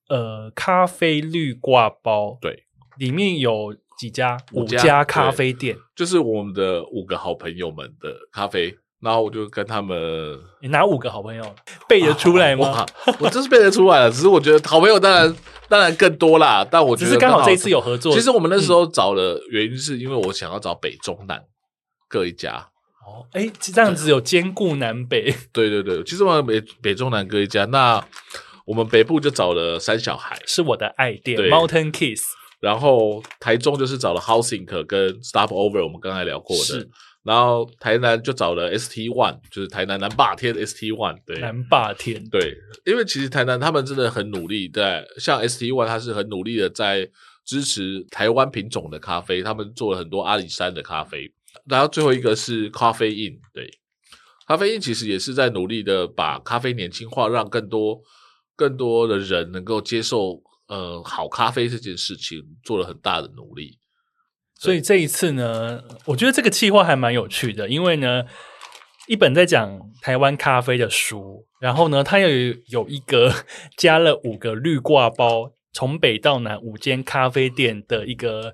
呃咖啡滤挂包，对，里面有。几家五家咖啡店，就是我们的五个好朋友们的咖啡，然后我就跟他们，你哪五个好朋友背得出来 吗？啊、我真是背得出来了，只是我觉得好朋友当然当然更多啦，但我觉得刚好这一次有合作。其实我们那时候找的原因是因为我想要找北中南各一家。哦，哎，这样子有兼顾南北。对对对，其实我们北北中南各一家，那我们北部就找了三小孩，是我的爱店 Mountain Kiss。然后台中就是找了 Housing 跟 Stop Over，我们刚才聊过的。是。然后台南就找了 ST One，就是台南南霸天 ST One。对，南霸天。对，因为其实台南他们真的很努力，在像 ST One，他是很努力的在支持台湾品种的咖啡，他们做了很多阿里山的咖啡。然后最后一个是咖啡印，对，咖啡印其实也是在努力的把咖啡年轻化，让更多更多的人能够接受。呃，好咖啡这件事情做了很大的努力，所以这一次呢，我觉得这个计划还蛮有趣的，因为呢，一本在讲台湾咖啡的书，然后呢，它又有一个加了五个绿挂包，从北到南五间咖啡店的一个。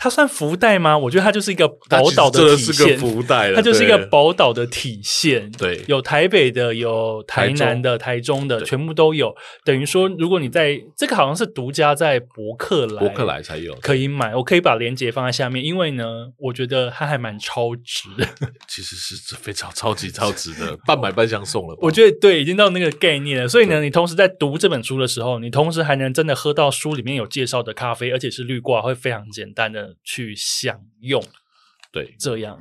它算福袋吗？我觉得它就是一个宝岛的体现。福袋，它就是一个宝岛的体现。对，有台北的，有台南的，台中，的，全部都有。等于说，如果你在这个好像是独家在博客来，博客来才有可以买。我可以把链接放在下面，因为呢，我觉得它还蛮超值的。其实是非常超级超值的，半买半相送了。我觉得对，已经到那个概念了。所以呢，你同时在读这本书的时候，你同时还能真的喝到书里面有介绍的咖啡，而且是绿挂，会非常简单的。去享用，对，这样，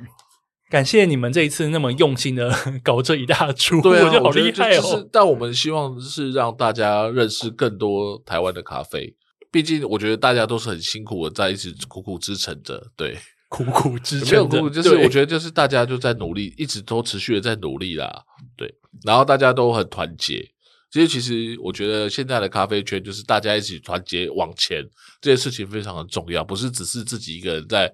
感谢你们这一次那么用心的 搞这一大出，对啊，我觉得好厉害哦。但我们希望是让大家认识更多台湾的咖啡，毕竟我觉得大家都是很辛苦的，在一直苦苦支撑着，对，苦苦支撑，没有苦苦，就是我觉得就是大家就在努力，一直都持续的在努力啦，对，然后大家都很团结。其实，其实我觉得现在的咖啡圈就是大家一起团结往前，这件事情非常的重要。不是只是自己一个人在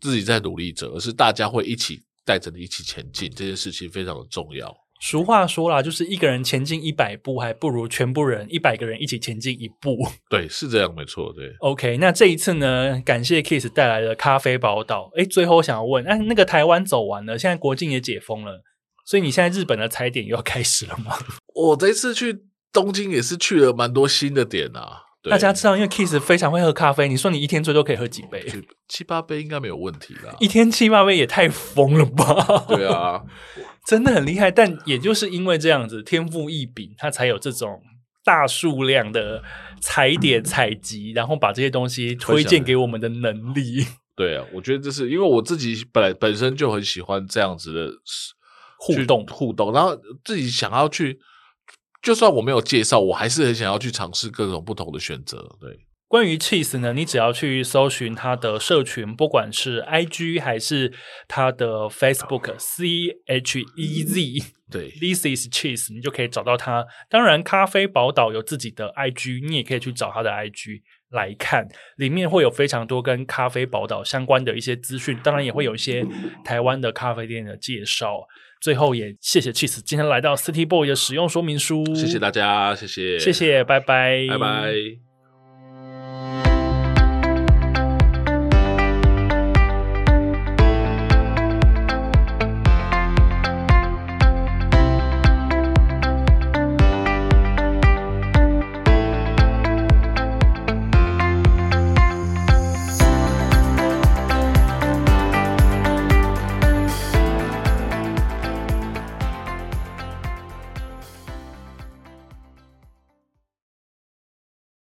自己在努力着，而是大家会一起带着你一起前进。这件事情非常的重要。俗话说啦，就是一个人前进一百步，还不如全部人一百个人一起前进一步。对，是这样，没错。对，OK。那这一次呢，感谢 Kiss 带来的咖啡宝岛。诶，最后我想要问，哎，那个台湾走完了，现在国境也解封了。所以你现在日本的踩点又要开始了吗？我这次去东京也是去了蛮多新的点啊，大家知道，因为 Kiss 非常会喝咖啡，你说你一天最多可以喝几杯？七八杯应该没有问题啦。一天七八杯也太疯了吧？对啊，真的很厉害。但也就是因为这样子，天赋异禀，他才有这种大数量的踩点采集，然后把这些东西推荐给我们的能力。对啊，我觉得这是因为我自己本来本身就很喜欢这样子的互动互动，然后自己想要去。就算我没有介绍，我还是很想要去尝试各种不同的选择。对，关于 Cheese 呢，你只要去搜寻它的社群，不管是 IG 还是它的 Facebook，C H E Z，对，This is Cheese，你就可以找到它。当然，咖啡宝岛有自己的 IG，你也可以去找它的 IG 来看，里面会有非常多跟咖啡宝岛相关的一些资讯，当然也会有一些台湾的咖啡店的介绍。最后也谢谢 Cheese 今天来到 City Boy 的使用说明书，谢谢大家，谢谢，谢谢，拜拜，拜拜。